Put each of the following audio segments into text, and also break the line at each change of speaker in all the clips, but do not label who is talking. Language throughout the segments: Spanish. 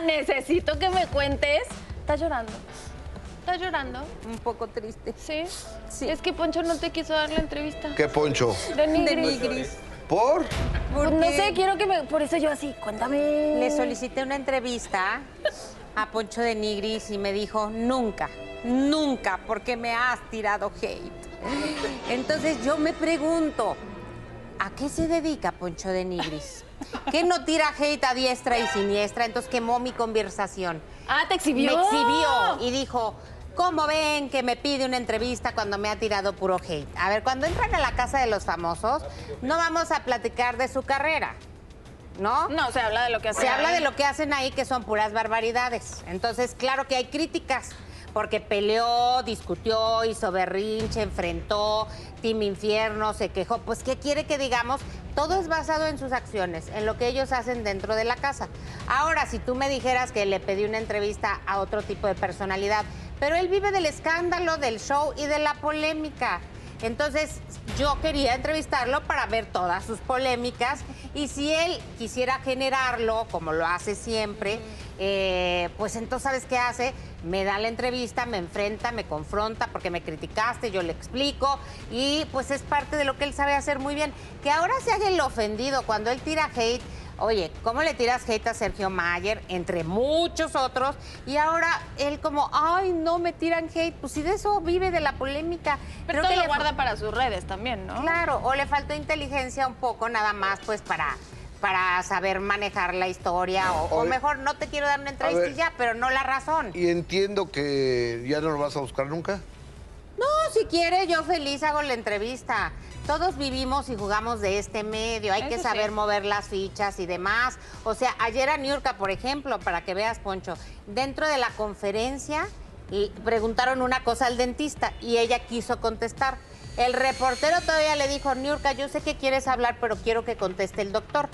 Necesito que me cuentes. ¿Estás llorando? ¿Estás llorando?
Un poco triste.
¿Sí?
Sí.
Es que Poncho no te quiso dar la entrevista.
¿Qué poncho?
De Nigris.
De Nigris.
¿Por?
Pues no
Porque
sé, quiero que me... Por eso yo así, cuéntame.
Le solicité una entrevista a Poncho de Nigris y me dijo, nunca, nunca, porque me has tirado hate. Entonces yo me pregunto, ¿a qué se dedica Poncho de Nigris? ¿Qué no tira hate a diestra y siniestra? Entonces quemó mi conversación.
Ah, ¿te exhibió?
Me exhibió y dijo, ¿cómo ven que me pide una entrevista cuando me ha tirado puro hate? A ver, cuando entran a la casa de los famosos, no vamos a platicar de su carrera, ¿no?
No, se habla de lo que hace.
Se habla de lo que hacen ahí, que son puras barbaridades. Entonces, claro que hay críticas, porque peleó, discutió, hizo berrinche, enfrentó, Team Infierno, se quejó. Pues, ¿qué quiere que digamos? Todo es basado en sus acciones, en lo que ellos hacen dentro de la casa. Ahora, si tú me dijeras que le pedí una entrevista a otro tipo de personalidad, pero él vive del escándalo, del show y de la polémica. Entonces, yo quería entrevistarlo para ver todas sus polémicas y si él quisiera generarlo, como lo hace siempre, eh, pues entonces, ¿sabes qué hace? Me da la entrevista, me enfrenta, me confronta porque me criticaste, yo le explico y pues es parte de lo que él sabe hacer muy bien. Que ahora se haga el ofendido cuando él tira hate. Oye, ¿cómo le tiras hate a Sergio Mayer, entre muchos otros? Y ahora él como, ay, no me tiran hate. Pues si de eso vive de la polémica.
Pero
Creo
todo
que
lo
le
guarda para sus redes también, ¿no?
Claro, o le faltó inteligencia un poco, nada más, pues para, para saber manejar la historia. O, mejor, no te quiero dar una entrevista
ver.
y ya, pero no la razón.
Y entiendo que ya no lo vas a buscar nunca.
No, si quiere, yo feliz hago la entrevista. Todos vivimos y jugamos de este medio, hay que saber
sí.
mover las fichas y demás. O sea, ayer a Niurka, por ejemplo, para que veas, Poncho, dentro de la conferencia y preguntaron una cosa al dentista y ella quiso contestar. El reportero todavía le dijo, Niurka, yo sé que quieres hablar, pero quiero que conteste el doctor.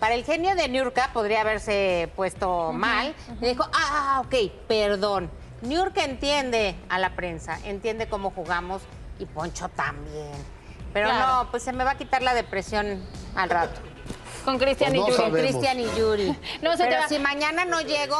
Para el genio de Niurka podría haberse puesto mal. Le dijo, ah, ok, perdón. Niurka entiende a la prensa, entiende cómo jugamos y Poncho también. Pero
Claro.
no, pues se me va a quitar la depresión al rato.
Con Cristian
Pues
y Yuri.
sabemos.
Cristian y Yuri.
No, se te
Pero
va-
si mañana no llego,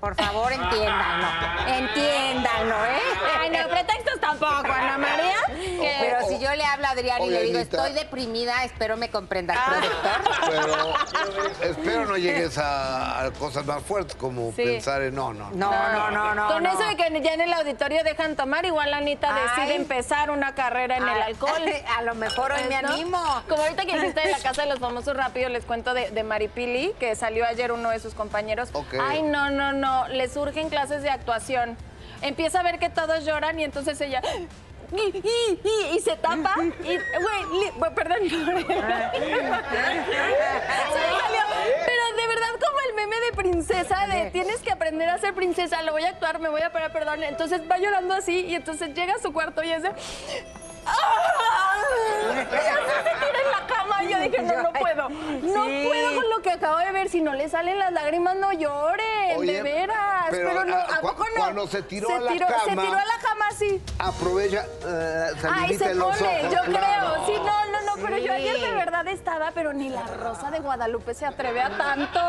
por favor, entiéndanlo. Entiéndanlo, ¿eh?
Ay, no, pretextos tampoco, Ana María. Que-
Pero si yo le hablo a Adrián y le digo,
Anita.
estoy deprimida, espero me comprenda
Ah.
productor.
Pero espero no llegues a, a cosas más fuertes como
Sí.
pensar en no, no.
No, no, no, no.
Con
no.
eso de que ya en el auditorio dejan tomar, igual Anita
Ay.
decide empezar una carrera en el
Ay,
alcohol.
A lo mejor hoy me
¿no?
animo.
Como ahorita que hiciste de la casa de los famosos rápido, les cuento de, de Maripili, que salió ayer uno de sus compañeros. Ay, no, no, no, le surgen clases de actuación. Empieza a ver que todos lloran y entonces ella... Y, y- y- se tapa y, güey, perdón. Se. Pero de verdad, como el meme de princesa, de tienes que aprender a ser princesa, lo voy a actuar, me voy a parar, perdón. Entonces va llorando así y entonces llega a su cuarto y es de. ¡Ah! Y así se tira en la cama y yo dije, no, no puedo. No
Sí.
puedo con lo que acabo de ver. Si no le salen las lágrimas, no lloren,
Oye,
de veras.
pero,
Pero, no, ¿a
cu-
poco no?
cuando se tiró a la
Se
cama-
tiró a la cama así.
Aprovecha,
Ay,
salivita
se
los
pone,
ojos,
yo
claro.
creo. Sí, no, no, no, pero yo ayer de verdad estaba, pero ni la Rosa de Guadalupe se atreve a tanto.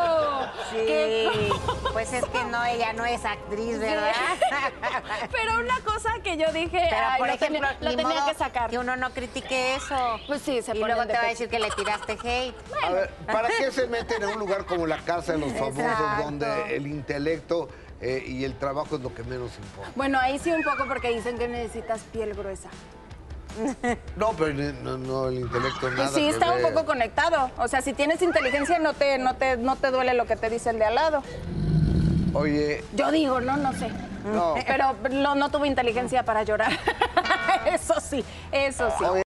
Qué
Sí, pues es que no, ella no es actriz, ¿verdad?
Pero una cosa que yo dije,
Pero,
ay,
por
lo
ejemplo,
tenía, lo
ni
tenía
modo
que sacar.
Que uno no critique eso.
Pues sí, se
Y luego te va a decir que le tiraste hate.
A ver, ¿para qué se meten en un lugar como la casa de los famosos
Exacto.
donde el intelecto eh, y el trabajo es lo que menos importa?
Bueno, ahí sí un poco porque dicen que necesitas piel gruesa.
No, pero no, no, el intelecto nada
Pues sí,
que
está un poco conectado. O sea, si tienes inteligencia no te, no te, no te duele lo que te dice el de al lado.
Oye,
Yo digo, no, no sé.
no.
Pero no, no tuvo inteligencia para llorar. eso sí, eso sí.
Oye,